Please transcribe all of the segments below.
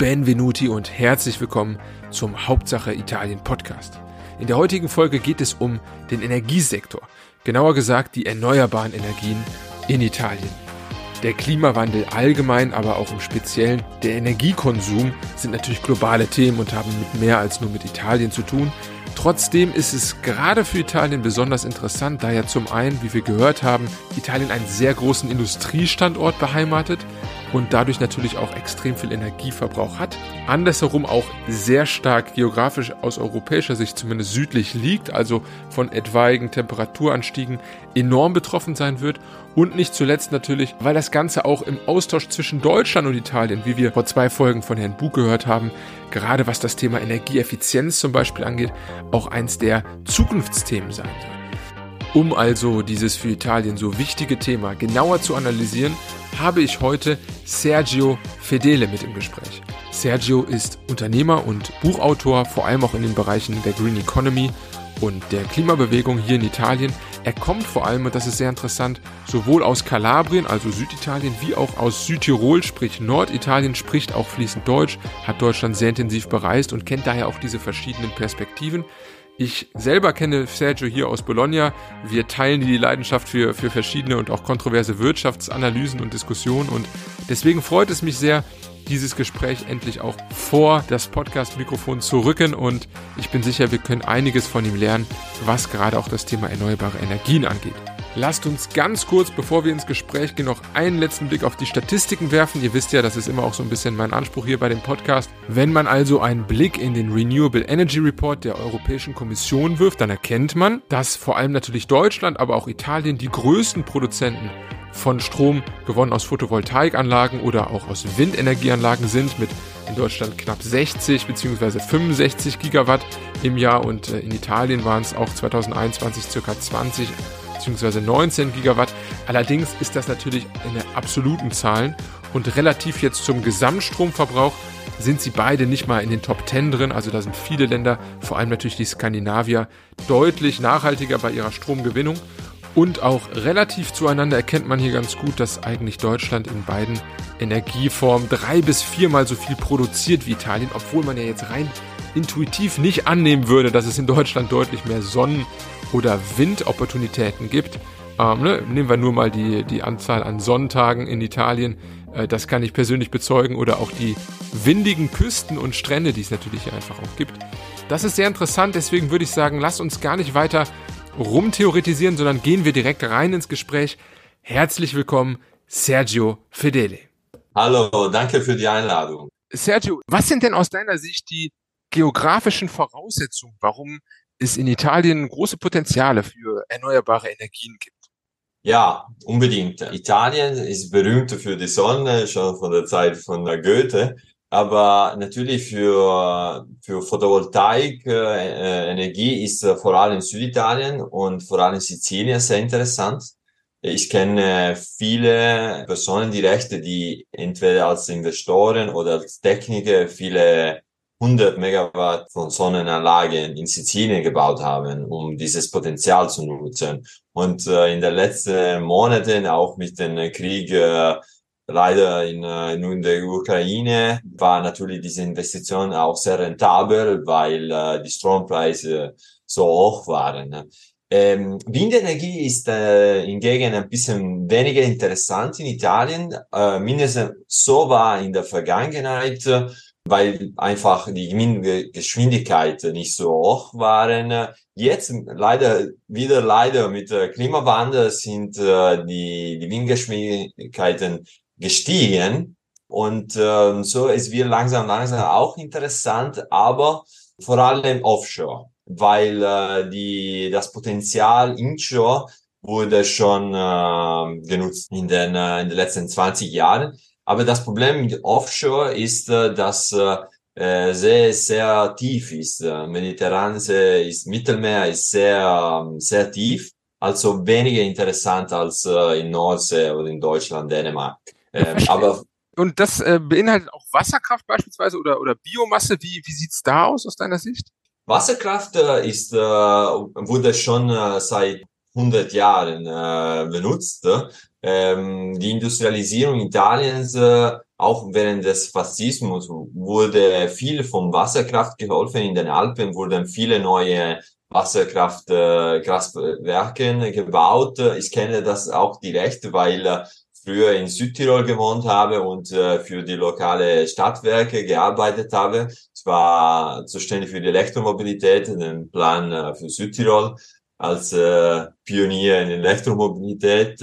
benvenuti und herzlich willkommen zum Hauptsache Italien Podcast. In der heutigen Folge geht es um den Energiesektor, genauer gesagt die erneuerbaren Energien in Italien. Der Klimawandel allgemein, aber auch im Speziellen der Energiekonsum sind natürlich globale Themen und haben mit mehr als nur mit Italien zu tun. Trotzdem ist es gerade für Italien besonders interessant, da ja zum einen, wie wir gehört haben, Italien einen sehr großen Industriestandort beheimatet und dadurch natürlich auch extrem viel Energieverbrauch hat. Andersherum auch sehr stark geografisch aus europäischer Sicht zumindest südlich liegt, also von etwaigen Temperaturanstiegen enorm betroffen sein wird. Und nicht zuletzt natürlich, weil das Ganze auch im Austausch zwischen Deutschland und Italien, wie wir vor zwei Folgen von Herrn Buch gehört haben, gerade was das Thema Energieeffizienz zum Beispiel angeht, auch eins der Zukunftsthemen sein soll. Um also dieses für Italien so wichtige Thema genauer zu analysieren, habe ich heute Sergio Fedele mit im Gespräch. Sergio ist Unternehmer und Buchautor, vor allem auch in den Bereichen der Green Economy und der Klimabewegung hier in Italien. Er kommt vor allem, und das ist sehr interessant, sowohl aus Kalabrien, also Süditalien, wie auch aus Südtirol, sprich Norditalien, spricht auch fließend Deutsch, hat Deutschland sehr intensiv bereist und kennt daher auch diese verschiedenen Perspektiven. Ich selber kenne Sergio hier aus Bologna. Wir teilen die Leidenschaft für, für verschiedene und auch kontroverse Wirtschaftsanalysen und Diskussionen und deswegen freut es mich sehr, dieses Gespräch endlich auch vor das Podcast-Mikrofon zu rücken und ich bin sicher, wir können einiges von ihm lernen, was gerade auch das Thema erneuerbare Energien angeht. Lasst uns ganz kurz, bevor wir ins Gespräch gehen, noch einen letzten Blick auf die Statistiken werfen. Ihr wisst ja, das ist immer auch so ein bisschen mein Anspruch hier bei dem Podcast. Wenn man also einen Blick in den Renewable Energy Report der Europäischen Kommission wirft, dann erkennt man, dass vor allem natürlich Deutschland, aber auch Italien die größten Produzenten von Strom gewonnen aus Photovoltaikanlagen oder auch aus Windenergieanlagen sind mit in Deutschland knapp 60 bzw. 65 Gigawatt im Jahr und äh, in Italien waren es auch 2021 circa 20 bzw. 19 Gigawatt. Allerdings ist das natürlich in absoluten Zahlen und relativ jetzt zum Gesamtstromverbrauch sind sie beide nicht mal in den Top 10 drin. Also da sind viele Länder, vor allem natürlich die Skandinavier, deutlich nachhaltiger bei ihrer Stromgewinnung. Und auch relativ zueinander erkennt man hier ganz gut, dass eigentlich Deutschland in beiden Energieformen drei bis viermal so viel produziert wie Italien, obwohl man ja jetzt rein intuitiv nicht annehmen würde, dass es in Deutschland deutlich mehr Sonnen- oder Windopportunitäten gibt. Ähm, ne? Nehmen wir nur mal die, die Anzahl an Sonntagen in Italien. Äh, das kann ich persönlich bezeugen. Oder auch die windigen Küsten und Strände, die es natürlich hier einfach auch gibt. Das ist sehr interessant. Deswegen würde ich sagen, lass uns gar nicht weiter rumtheoretisieren, sondern gehen wir direkt rein ins Gespräch. Herzlich willkommen, Sergio Fedele. Hallo, danke für die Einladung. Sergio, was sind denn aus deiner Sicht die geografischen Voraussetzungen, warum es in Italien große Potenziale für erneuerbare Energien gibt. Ja, unbedingt. Italien ist berühmt für die Sonne, schon von der Zeit von Goethe. Aber natürlich für, für Photovoltaik, äh, Energie ist äh, vor allem Süditalien und vor allem Sizilien sehr interessant. Ich kenne viele Personen direkt, die entweder als Investoren oder als Techniker viele 100 Megawatt von Sonnenanlagen in Sizilien gebaut haben, um dieses Potenzial zu nutzen. Und äh, in den letzten Monaten, auch mit dem Krieg äh, leider in, äh, in der Ukraine, war natürlich diese Investition auch sehr rentabel, weil äh, die Strompreise so hoch waren. Ähm, Windenergie ist äh, hingegen ein bisschen weniger interessant in Italien. Äh, mindestens so war in der Vergangenheit weil einfach die Geschwindigkeit nicht so hoch waren. Jetzt leider wieder leider mit Klimawandel sind äh, die, die Windgeschwindigkeiten gestiegen und äh, so es wird langsam langsam auch interessant, aber vor allem offshore, weil äh, die das Potenzial inshore wurde schon äh, genutzt in den äh, in den letzten 20 Jahren aber das Problem mit Offshore ist, äh, dass äh, äh, sehr, sehr tief ist. Mediterransee ist Mittelmeer ist sehr, ähm, sehr tief. Also weniger interessant als in Nordsee oder in Deutschland, Dänemark. Ähm, aber und das äh, beinhaltet auch Wasserkraft beispielsweise oder, oder Biomasse. Wie, wie sieht's da aus aus deiner Sicht? Wasserkraft äh, ist, äh, wurde schon äh, seit 100 Jahren äh, benutzt. Ähm, die Industrialisierung Italiens äh, auch während des Faschismus wurde viel vom Wasserkraft geholfen. In den Alpen wurden viele neue Wasserkraftkraftwerke äh, gebaut. Ich kenne das auch direkt, weil äh, früher in Südtirol gewohnt habe und äh, für die lokale Stadtwerke gearbeitet habe. Ich war zuständig für die Elektromobilität, den Plan äh, für Südtirol als äh, Pionier in Elektromobilität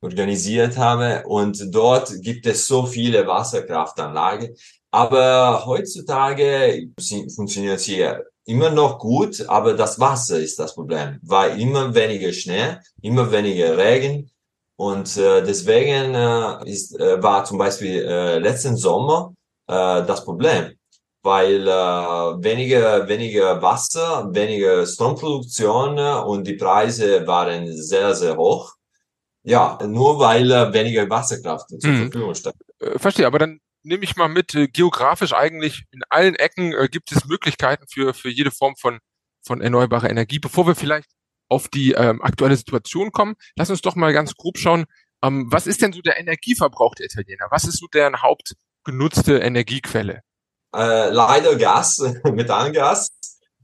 organisiert habe. Und dort gibt es so viele Wasserkraftanlagen. Aber heutzutage funktioniert sie immer noch gut, aber das Wasser ist das Problem, weil immer weniger Schnee, immer weniger Regen. Und äh, deswegen äh, ist, äh, war zum Beispiel äh, letzten Sommer äh, das Problem, weil äh, weniger, weniger Wasser, weniger Stromproduktion und die Preise waren sehr, sehr hoch. Ja, nur weil äh, weniger Wasserkraft zur mhm. Verfügung steht. Äh, verstehe, aber dann nehme ich mal mit, äh, geografisch eigentlich in allen Ecken äh, gibt es Möglichkeiten für, für jede Form von, von erneuerbarer Energie. Bevor wir vielleicht auf die ähm, aktuelle Situation kommen, lass uns doch mal ganz grob schauen, ähm, was ist denn so der Energieverbrauch der Italiener? Was ist so deren hauptgenutzte Energiequelle? Äh, leider Gas, Methangas.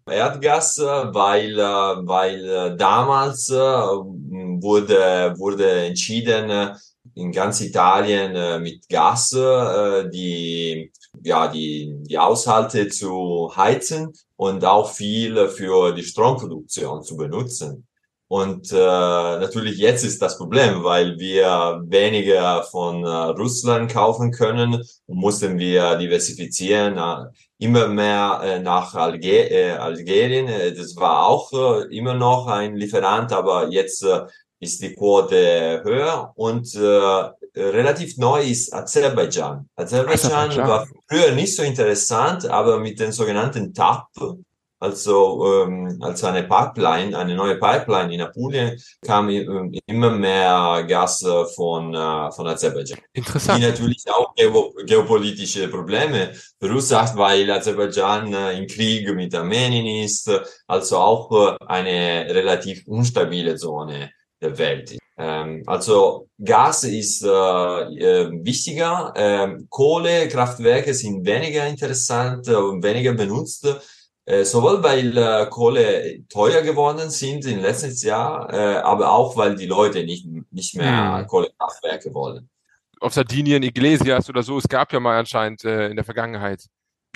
Erdgas, weil, weil damals wurde, wurde entschieden, in ganz Italien mit Gas die, ja, die, die Haushalte zu heizen und auch viel für die Stromproduktion zu benutzen. Und äh, natürlich jetzt ist das Problem, weil wir weniger von äh, Russland kaufen können, mussten wir diversifizieren, äh, immer mehr äh, nach Alge äh, Algerien. Äh, das war auch äh, immer noch ein Lieferant, aber jetzt äh, ist die Quote höher und äh, relativ neu ist. Aserbaidschan, Aserbaidschan war früher nicht so interessant, aber mit den sogenannten TAP, also ähm, als eine Pipeline, eine neue Pipeline in Apulien, kam ähm, immer mehr Gas äh, von, äh, von Aserbaidschan. Interessant. Die natürlich auch geo geopolitische Probleme verursacht, weil Aserbaidschan äh, im Krieg mit Armenien ist, also auch äh, eine relativ unstabile Zone der Welt. Ähm, also Gas ist äh, äh, wichtiger, ähm, Kohlekraftwerke sind weniger interessant und weniger benutzt äh, sowohl weil äh, Kohle teuer geworden sind im letzten Jahr, äh, aber auch weil die Leute nicht, nicht mehr hm. Kohlekraftwerke wollen. Auf Sardinien, Iglesias oder so, es gab ja mal anscheinend äh, in der Vergangenheit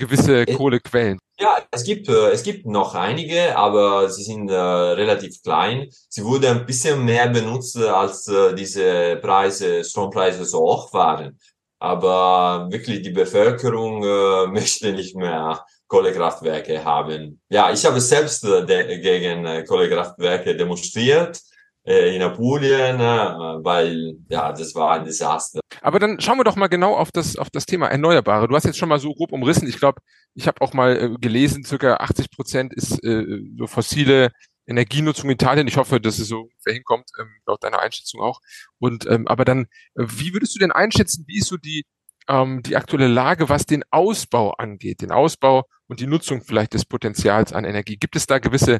gewisse äh, Kohlequellen. Ja, es gibt, äh, es gibt noch einige, aber sie sind äh, relativ klein. Sie wurden ein bisschen mehr benutzt, als äh, diese Preise, Strompreise so hoch waren. Aber wirklich die Bevölkerung äh, möchte nicht mehr Kohlekraftwerke haben. Ja, ich habe selbst äh, gegen äh, Kohlekraftwerke demonstriert äh, in Apulien, äh, weil ja, das war ein Desaster. Aber dann schauen wir doch mal genau auf das auf das Thema Erneuerbare. Du hast jetzt schon mal so grob umrissen. Ich glaube, ich habe auch mal äh, gelesen, circa 80 Prozent ist äh, so fossile Energienutzung in Italien. Ich hoffe, dass es so hinkommt, ähm, laut deiner Einschätzung auch. Und ähm, aber dann, äh, wie würdest du denn einschätzen, wie ist so die ähm, die aktuelle Lage, was den Ausbau angeht, den Ausbau und die Nutzung vielleicht des Potenzials an Energie. Gibt es da gewisse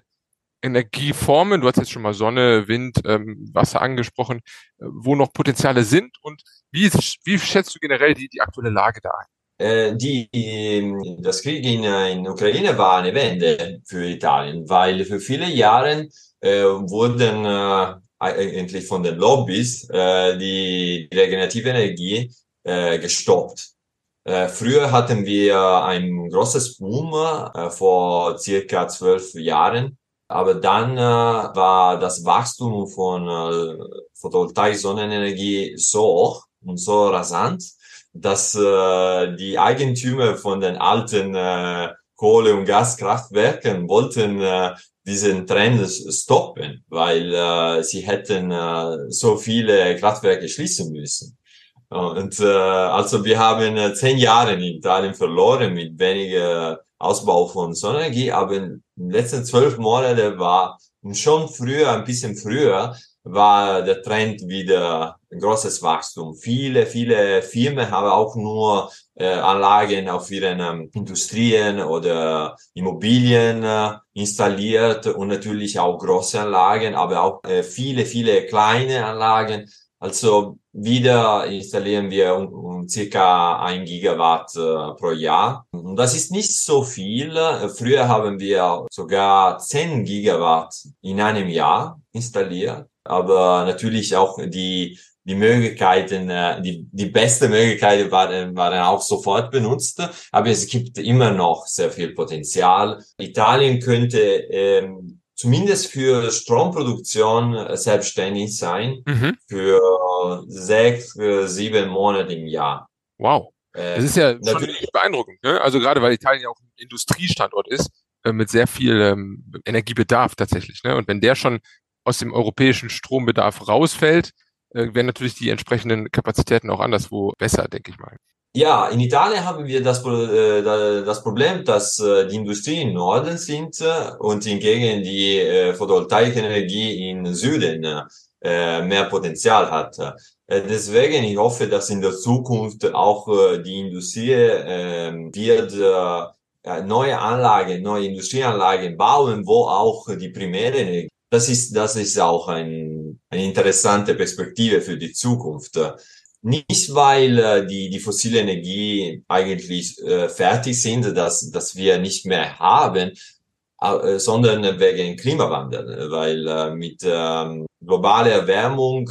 Energieformen, du hast jetzt schon mal Sonne, Wind, ähm, Wasser angesprochen, äh, wo noch Potenziale sind und wie, wie schätzt du generell die, die aktuelle Lage da ein? Äh, die, das Krieg in, in Ukraine war eine Wende für Italien, weil für viele Jahre äh, wurden äh, eigentlich von den Lobbys äh, die regenerative Energie äh, gestoppt. Äh, früher hatten wir ein großes Boom äh, vor circa zwölf Jahren, aber dann äh, war das Wachstum von äh, Photovoltaik-Sonnenenergie so hoch und so rasant, dass äh, die Eigentümer von den alten äh, Kohle- und Gaskraftwerken wollten äh, diesen Trend stoppen, weil äh, sie hätten äh, so viele Kraftwerke schließen müssen. Und äh, also wir haben äh, zehn Jahre in Italien verloren mit weniger Ausbau von Sonnenenergie, aber in den letzten zwölf Monaten war schon früher, ein bisschen früher, war der Trend wieder ein großes Wachstum. Viele, viele Firmen haben auch nur äh, Anlagen auf ihren ähm, Industrien oder Immobilien äh, installiert und natürlich auch große Anlagen, aber auch äh, viele, viele kleine Anlagen Also wieder installieren wir um, um circa ein Gigawatt äh, pro Jahr. Und das ist nicht so viel. Früher haben wir sogar 10 Gigawatt in einem Jahr installiert. Aber natürlich auch die die Möglichkeiten, äh, die, die beste Möglichkeiten waren, waren auch sofort benutzt, aber es gibt immer noch sehr viel Potenzial. Italien könnte ähm, zumindest für Stromproduktion äh, selbstständig sein mhm. für sechs, äh, sieben Monate im Jahr. Wow. Äh, das ist ja natürlich beeindruckend. Ne? Also gerade weil Italien ja auch ein Industriestandort ist, äh, mit sehr viel ähm, Energiebedarf tatsächlich. Ne? Und wenn der schon aus dem europäischen Strombedarf rausfällt, äh, werden natürlich die entsprechenden Kapazitäten auch anderswo besser, denke ich mal. Ja, in Italien haben wir das, äh, das Problem, dass äh, die Industrie im Norden sind äh, und hingegen die Photovoltaikenergie im Süden mehr Potenzial hat. Deswegen, ich hoffe, dass in der Zukunft auch die Industrie ähm, wird neue Anlagen, neue Industrieanlagen bauen, wo auch die primäre Energie, das ist, das ist auch ein, eine interessante Perspektive für die Zukunft. Nicht, weil äh, die, die fossile Energie eigentlich äh, fertig sind, dass, dass wir nicht mehr haben, äh, sondern wegen Klimawandel, weil äh, mit ähm, globaler Erwärmung,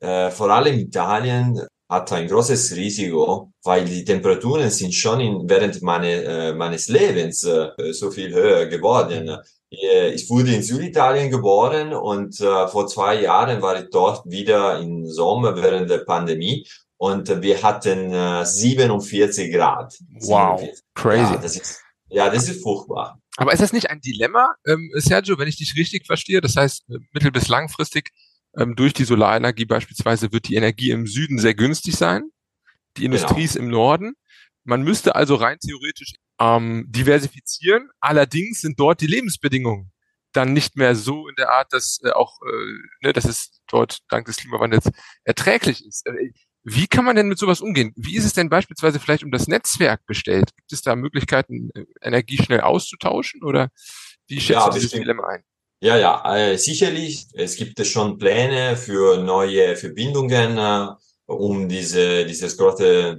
äh, vor allem Italien, hat ein großes Risiko, weil die Temperaturen sind schon in, während meine, äh, meines Lebens äh, so viel höher geworden. Äh, ich wurde in Süditalien geboren und äh, vor zwei Jahren war ich dort wieder im Sommer während der Pandemie und wir hatten äh, 47 Grad. Wow, 47. crazy. Ja das, ist, ja, das ist furchtbar. Aber ist das nicht ein Dilemma, ähm, Sergio, wenn ich dich richtig verstehe? Das heißt, äh, mittel- bis langfristig ähm, durch die Solarenergie beispielsweise wird die Energie im Süden sehr günstig sein, die Industrie genau. ist im Norden. Man müsste also rein theoretisch ähm, diversifizieren. Allerdings sind dort die Lebensbedingungen dann nicht mehr so in der Art, dass äh, auch, äh, ne, dass es dort dank des Klimawandels erträglich ist. Äh, wie kann man denn mit sowas umgehen? Wie ist es denn beispielsweise vielleicht um das Netzwerk bestellt? Gibt es da Möglichkeiten, äh, Energie schnell auszutauschen oder wie schätzt ja, du dieses Dilemma ein? Ja, ja, äh, sicherlich. Es gibt schon Pläne für neue Verbindungen, äh, um diese, dieses große,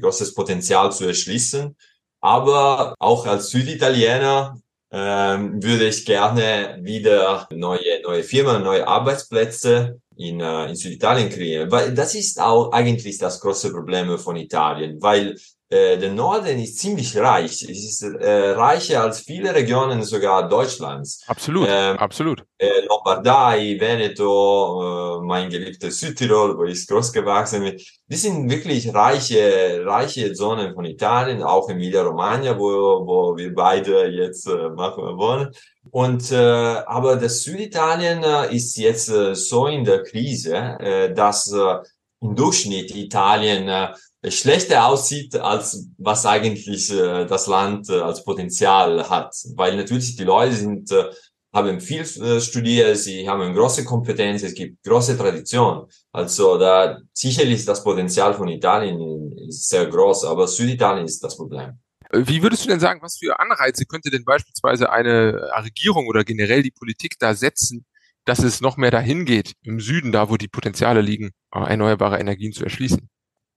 großes Potenzial zu erschließen. Aber auch als Süditaliener ähm, würde ich gerne wieder neue, neue Firmen, neue Arbeitsplätze in, äh, in Süditalien kreieren. Weil das ist auch eigentlich das große Problem von Italien, weil äh, der Norden ist ziemlich reich. Es ist äh, reicher als viele Regionen sogar Deutschlands. Absolut, ähm, absolut. Äh, Lombardei, Veneto, äh, mein geliebtes Südtirol, wo ich groß gewachsen bin. Die sind wirklich reiche, reiche Zonen von Italien, auch Emilia-Romagna, wo, wo wir beide jetzt äh, machen wollen. Und äh, aber das Süditalien äh, ist jetzt äh, so in der Krise, äh, dass äh, im Durchschnitt Italien äh, schlechter aussieht, als was eigentlich äh, das Land äh, als Potenzial hat. Weil natürlich die Leute sind, äh, haben viel äh, studiert, sie haben große Kompetenz, es gibt große Tradition. Also da sicherlich das Potenzial von Italien ist sehr groß, aber Süditalien ist das Problem. Wie würdest du denn sagen, was für Anreize könnte denn beispielsweise eine Regierung oder generell die Politik da setzen, dass es noch mehr dahin geht, im Süden, da wo die Potenziale liegen, erneuerbare Energien zu erschließen?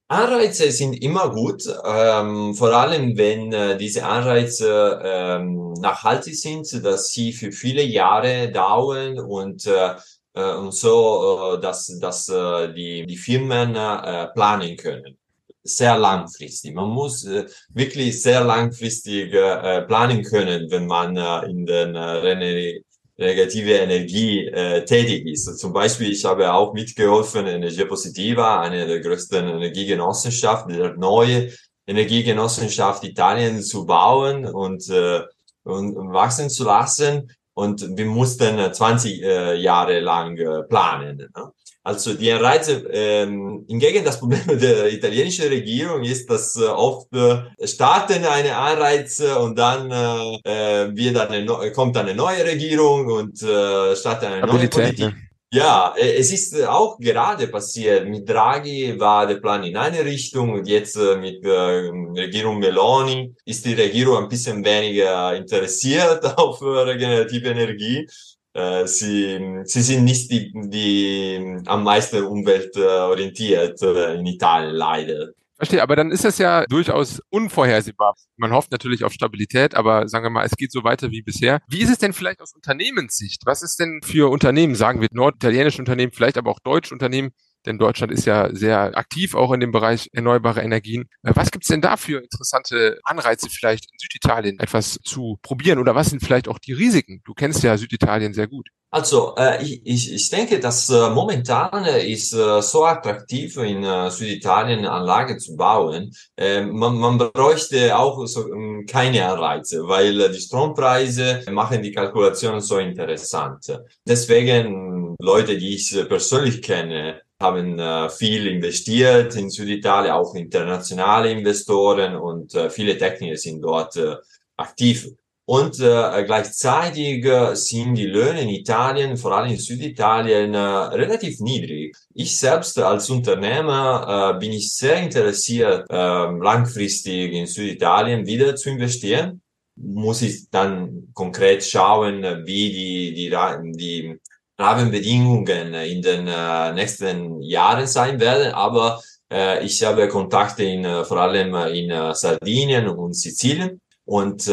Anreize sind immer gut, ähm, vor allem wenn äh, diese Anreize ähm, nachhaltig sind, dass sie für viele Jahre dauern und äh, äh und so, äh, dass, dass äh, die, die Firmen äh, planen können. Sehr langfristig. Man muss äh, wirklich sehr langfristig äh, planen können, wenn man äh, in den äh, negative Energie äh, tätig ist. Zum Beispiel, ich habe auch mitgeholfen, Energia Positiva, eine der größten Energiegenossenschaften, der neue Energiegenossenschaft Italien zu bauen und, äh, und wachsen zu lassen. Und wir mussten 20 äh, Jahre lang äh, planen. Ne? Also die Anreize, ähm, hingegen das Problem der italienischen Regierung ist, dass äh, oft äh, starten eine Anreize und dann äh, äh wird eine, kommt eine neue Regierung und äh, startet eine neue Politik. Ne? Ja, äh, es ist äh, auch gerade passiert. Mit Draghi war der Plan in eine Richtung und jetzt mit äh, Regierung Meloni ist die Regierung ein bisschen weniger interessiert auf regenerative Energie. Äh, sie, sie sind nicht die, die am meisten umweltorientiert äh, in Italien, leider. Verstehe, aber dann ist das ja durchaus unvorhersehbar. Man hofft natürlich auf Stabilität, aber sagen wir mal, es geht so weiter wie bisher. Wie ist es denn vielleicht aus Unternehmenssicht? Was ist denn für Unternehmen, sagen wir norditalienische Unternehmen, vielleicht aber auch deutsche Unternehmen, denn Deutschland ist ja sehr aktiv auch in dem Bereich erneuerbare Energien. Äh, was gibt's denn da für interessante Anreize vielleicht in Süditalien etwas zu probieren oder was sind vielleicht auch die Risiken? Du kennst ja Süditalien sehr gut. Also äh, ich, ich, ich denke, dass äh, momentan äh, ist äh, so attraktiv in äh, Süditalien Anlage zu bauen. Äh, man, man bräuchte auch so, äh, keine Anreize, weil äh, die Strompreise machen die Kalkulation so interessant. Deswegen Leute, die ich persönlich kenne, haben äh, viel investiert in Süditalien, auch internationale Investoren und äh, viele Techniker sind dort äh, aktiv. Und äh, gleichzeitig äh, sind die Löhne in Italien, vor allem in Süditalien, äh, relativ niedrig. Ich selbst als Unternehmer äh, bin ich sehr interessiert, äh, langfristig in Süditalien wieder zu investieren. Muss ich dann konkret schauen, wie die, die, die Rahmenbedingungen in den äh, nächsten Jahren sein werden. Aber äh, ich habe Kontakte in, äh, vor allem in Sardinien und Sizilien. Und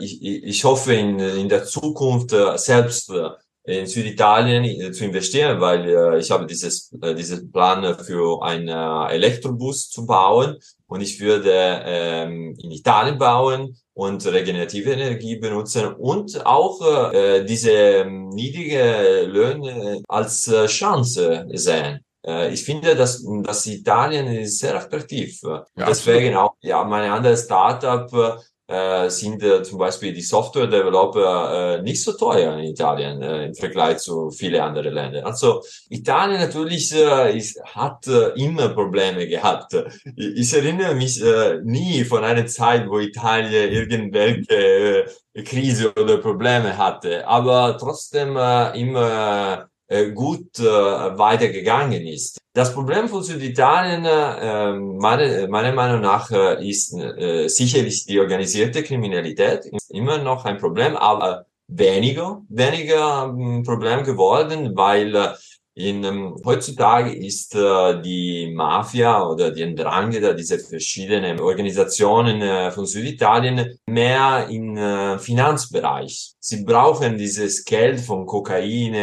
ich, ich hoffe in, in der Zukunft äh, selbst in Süditalien äh, zu investieren, weil äh, ich habe dieses, äh, dieses Plan für einen äh, Elektrobus zu bauen und ich würde ähm, in Italien bauen und regenerative Energie benutzen und auch äh, diese ähm, niedrige Löhne als äh, Chance sehen. Äh, ich finde, dass, dass Italien ist sehr attraktiv. Ja, Deswegen absolut. auch ja meine andere Startup äh, sind äh, zum Beispiel die Software-Developer äh, nicht so teuer in Italien äh, im Vergleich zu vielen anderen Ländern. Also Italien natürlich äh, ist, hat äh, immer Probleme gehabt. Ich, ich erinnere mich äh, nie von einer Zeit, wo Italien irgendwelche äh, Krise oder Probleme hatte, aber trotzdem äh, immer äh, gut äh, weitergegangen ist. Das Problem von Süditalien, äh, meine, meiner Meinung nach, äh, ist äh, sicherlich die organisierte Kriminalität. Ist immer noch ein Problem, aber weniger, weniger ein Problem geworden, weil äh, in, ähm, heutzutage ist äh, die Mafia oder die Ndrangheta, diese verschiedenen Organisationen äh, von Süditalien mehr im äh, Finanzbereich. Sie brauchen dieses Geld von Kokain,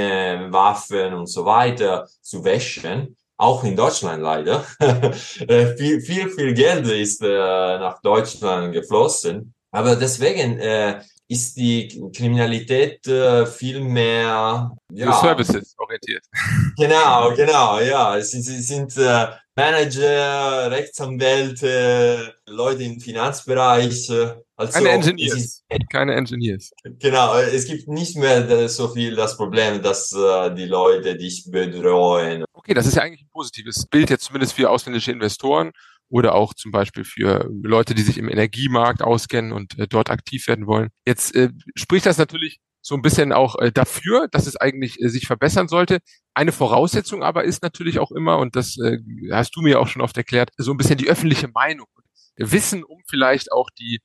Waffen und so weiter zu wäschen. Auch in Deutschland leider. Äh, viel, viel, viel Geld ist äh, nach Deutschland geflossen. Aber deswegen äh, ist die Kriminalität äh, viel mehr ja, Services orientiert. Genau, genau, ja. Sie, sie sind äh, Manager, Rechtsanwälte, Leute im Finanzbereich. Äh, also, Keine Engineers. Ist, Keine Engineers. Genau, es gibt nicht mehr so viel das Problem, dass äh, die Leute dich bedrohen. Okay, das ist ja eigentlich ein positives Bild jetzt zumindest für ausländische Investoren oder auch zum Beispiel für Leute, die sich im Energiemarkt auskennen und äh, dort aktiv werden wollen. Jetzt äh, spricht das natürlich so ein bisschen auch äh, dafür, dass es eigentlich äh, sich verbessern sollte. Eine Voraussetzung aber ist natürlich auch immer, und das äh, hast du mir auch schon oft erklärt, so ein bisschen die öffentliche Meinung. Wissen um vielleicht auch die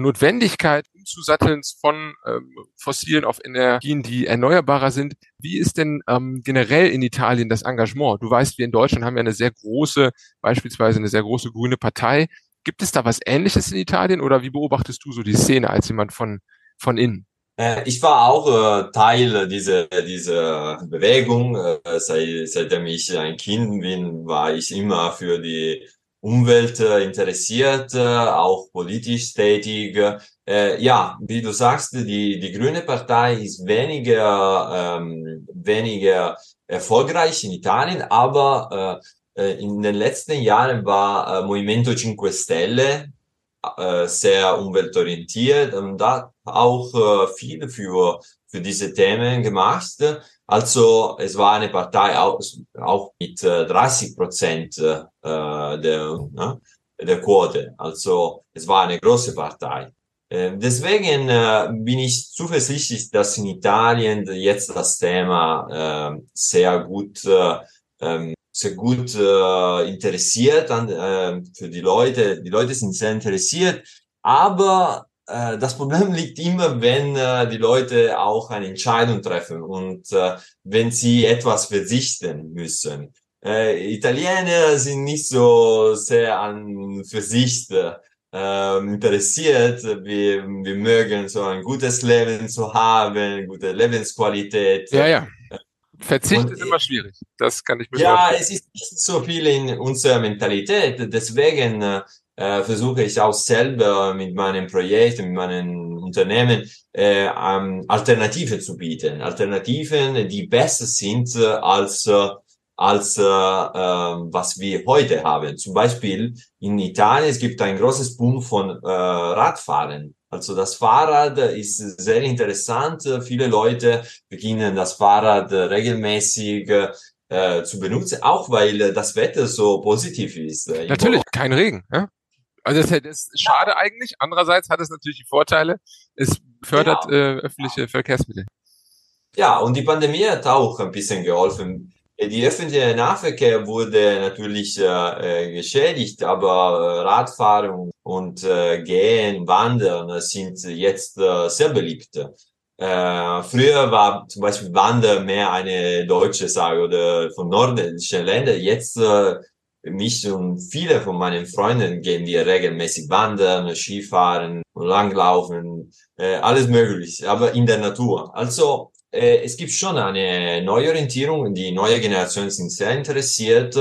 Notwendigkeit umzusatteln von ähm, fossilen auf Energien, die erneuerbarer sind. Wie ist denn ähm, generell in Italien das Engagement? Du weißt, wir in Deutschland haben ja eine sehr große, beispielsweise eine sehr große grüne Partei. Gibt es da was Ähnliches in Italien oder wie beobachtest du so die Szene als jemand von, von innen? Äh, ich war auch äh, Teil dieser, dieser Bewegung. Äh, seit, seitdem ich ein Kind bin, war ich immer für die Umwelt äh, interessiert, auch politisch tätig. Äh, ja, wie du sagst, die, die Grüne Partei ist weniger, ähm, weniger erfolgreich in Italien, aber äh, äh in den letzten Jahren war äh, Movimento Cinque Stelle äh, sehr umweltorientiert und da auch äh, viel für, für diese Themen gemacht. Also es war eine Partei auch, auch mit äh, 30 Prozent äh, der, ne, der Quote. Also es war eine große Partei. Äh, deswegen äh, bin ich zuversichtlich, dass in Italien jetzt das Thema äh, sehr gut, äh, ähm, sehr gut äh, interessiert an, äh, für die Leute. Die Leute sind sehr interessiert, aber äh, das Problem liegt immer, wenn äh, die Leute auch eine Entscheidung treffen und äh, wenn sie etwas verzichten müssen. Äh, Italiener sind nicht so sehr an Verzicht äh, interessiert. Wir, wir mögen so ein gutes Leben zu haben, gute Lebensqualität. Ja, ja. Verzicht und, ist immer schwierig. Das kann ich mir Ja, es ist nicht so viel in unserer Mentalität. Deswegen äh, versuche ich auch selber mit meinem Projekt, mit meinen Unternehmen äh, ähm, Alternativen zu bieten. Alternativen, die besser sind äh, als äh, als äh, äh, was wir heute haben. Zum Beispiel in Italien, es gibt ein großes Boom von äh, Radfahren. Also das Fahrrad ist sehr interessant. Viele Leute beginnen das Fahrrad regelmäßig äh, zu benutzen, auch weil das Wetter so positiv ist. Natürlich, kein Regen. Ja? Also das, das ist schade eigentlich. Andererseits hat es natürlich die Vorteile. Es fördert genau. äh, öffentliche Verkehrsmittel. Ja, und die Pandemie hat auch ein bisschen geholfen. Die öffentliche Nahverkehr wurde natürlich äh, äh geschädigt, aber äh, Radfahren und äh, Gehen, Wandern sind jetzt äh, sehr beliebt. Äh, früher war zum Beispiel Wandern mehr eine deutsche Sache oder von nordischen Ländern. Jetzt äh, mich und viele von meinen Freunden gehen wir regelmäßig wandern, Skifahren, langlaufen, äh, alles möglich, aber in der Natur. Also äh, es gibt schon eine Neuorientierung, die neue Generationen sind sehr interessiert,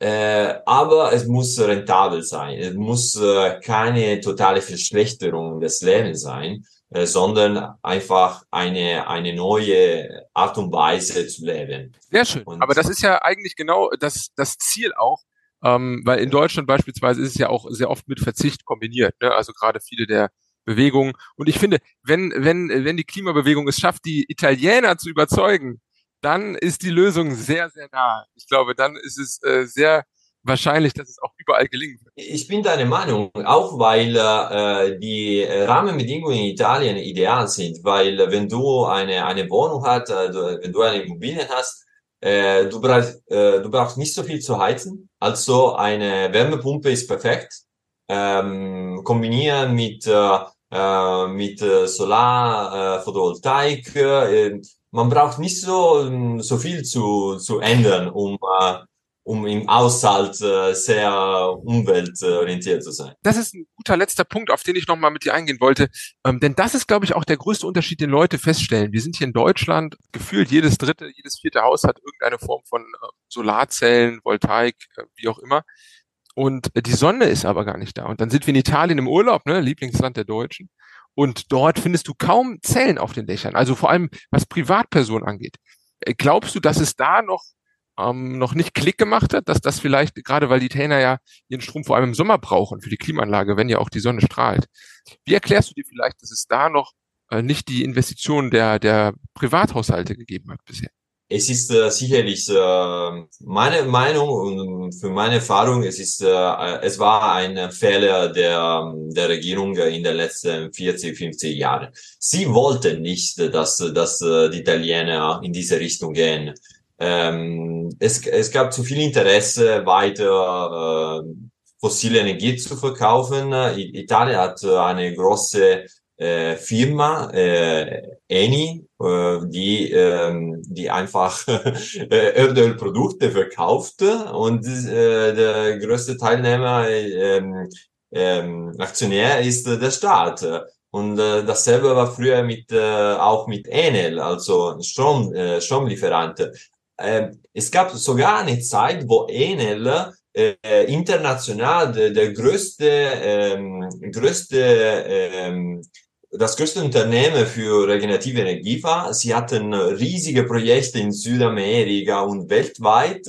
äh, aber es muss rentabel sein. Es muss äh, keine totale Verschlechterung des Lebens sein, äh, sondern einfach eine, eine neue Art und Weise zu leben. Sehr schön. Und aber das ist ja eigentlich genau das, das Ziel auch, ähm, weil in Deutschland beispielsweise ist es ja auch sehr oft mit Verzicht kombiniert. Ne? Also gerade viele der Bewegung. Und ich finde, wenn, wenn, wenn die Klimabewegung es schafft, die Italiener zu überzeugen, dann ist die Lösung sehr, sehr nah. Ich glaube, dann ist es äh, sehr wahrscheinlich, dass es auch überall gelingen wird. Ich bin deiner Meinung, auch weil äh, die Rahmenbedingungen in Italien ideal sind, weil wenn du eine, eine Wohnung hast, äh, wenn du eine Immobilie hast, äh, du, brauchst, äh, du brauchst nicht so viel zu heizen, also eine Wärmepumpe ist perfekt ähm, kombinieren mit, äh, äh, mit äh, Solar, äh, Photovoltaik. Äh, man braucht nicht so, so viel zu, zu ändern, um, äh, um im Haushalt äh, sehr umweltorientiert zu sein. Das ist ein guter letzter Punkt, auf den ich nochmal mit dir eingehen wollte. Ähm, denn das ist, glaube ich, auch der größte Unterschied, den Leute feststellen. Wir sind hier in Deutschland, gefühlt jedes dritte, jedes vierte Haus hat irgendeine Form von äh, Solarzellen, Voltaik, äh, wie auch immer. Und die Sonne ist aber gar nicht da. Und dann sind wir in Italien im Urlaub, ne, Lieblingsland der Deutschen. Und dort findest du kaum Zellen auf den Dächern. Also vor allem, was Privatpersonen angeht. Äh, glaubst du, dass es da noch ähm, noch nicht Klick gemacht hat, dass das vielleicht, gerade weil die Italiener ja ihren Strom vor allem im Sommer brauchen für die Klimaanlage, wenn ja auch die Sonne strahlt. Wie erklärst du dir vielleicht, dass es da noch äh, nicht die Investitionen der, der Privathaushalte gegeben hat bisher? es ist äh, sicherlich äh, meine Meinung und für meine Erfahrung, es ist, äh, es war ein Fehler der, der Regierung in den letzten 40, 50 Jahren. Sie wollten nicht, dass, dass äh, die Italiener in diese Richtung gehen. Ähm, es, es gab zu viel Interesse, weiter äh, fossile Energie zu verkaufen. Italien hat eine große äh, Firma, äh, Eni, äh, die, äh, die einfach äh, Erdölprodukte verkaufte und äh, der größte Teilnehmer, äh, äh, Aktionär ist äh, der Staat. Und äh, dasselbe war früher mit äh, auch mit Enel, also Strom, äh, Stromlieferant. Äh, es gab sogar eine Zeit, wo Enel äh, international der, der größte, ähm, größte ähm, das größte Unternehmen für regenerative Energie war. Sie hatten riesige Projekte in Südamerika und weltweit,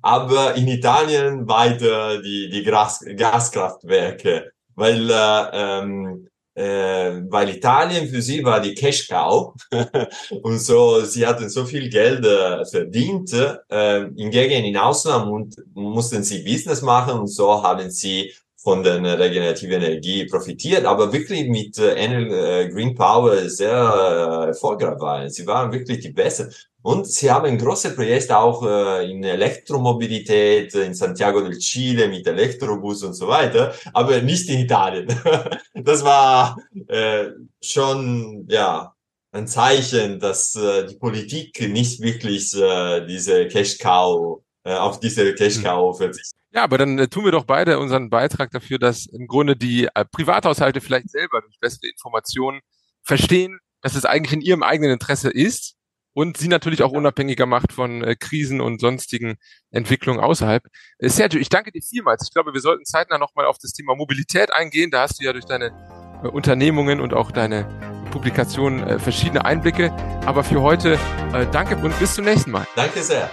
aber in Italien weiter die, die Gas, Gaskraftwerke, weil, äh, ähm, äh, weil Italien für sie war die Cash Cow und so, sie hatten so viel Geld äh, verdient, äh, hingegen in Ausland und mussten sie Business machen und so haben sie von der regenerativen Energie profitiert, aber wirklich mit äh, Green Power sehr äh, erfolgreich waren. Sie waren wirklich die Besten. Und sie haben große Projekte auch äh, in Elektromobilität, in Santiago del Chile mit Elektrobus und so weiter, aber nicht in Italien. das war äh, schon, ja, ein Zeichen, dass äh, die Politik nicht wirklich äh, diese Cash-Cow, äh, auf diese Cash-Cow hm. verzichtet. Ja, aber dann äh, tun wir doch beide unseren Beitrag dafür, dass im Grunde die äh, Privathaushalte vielleicht selber durch bessere Informationen verstehen, dass es eigentlich in ihrem eigenen Interesse ist und sie natürlich auch unabhängiger macht von äh, Krisen und sonstigen Entwicklungen außerhalb. Äh, Sergio, ich danke dir vielmals. Ich glaube, wir sollten zeitnah nochmal auf das Thema Mobilität eingehen. Da hast du ja durch deine äh, Unternehmungen und auch deine Publikationen äh, verschiedene Einblicke. Aber für heute danke und bis zum nächsten Mal. Danke sehr.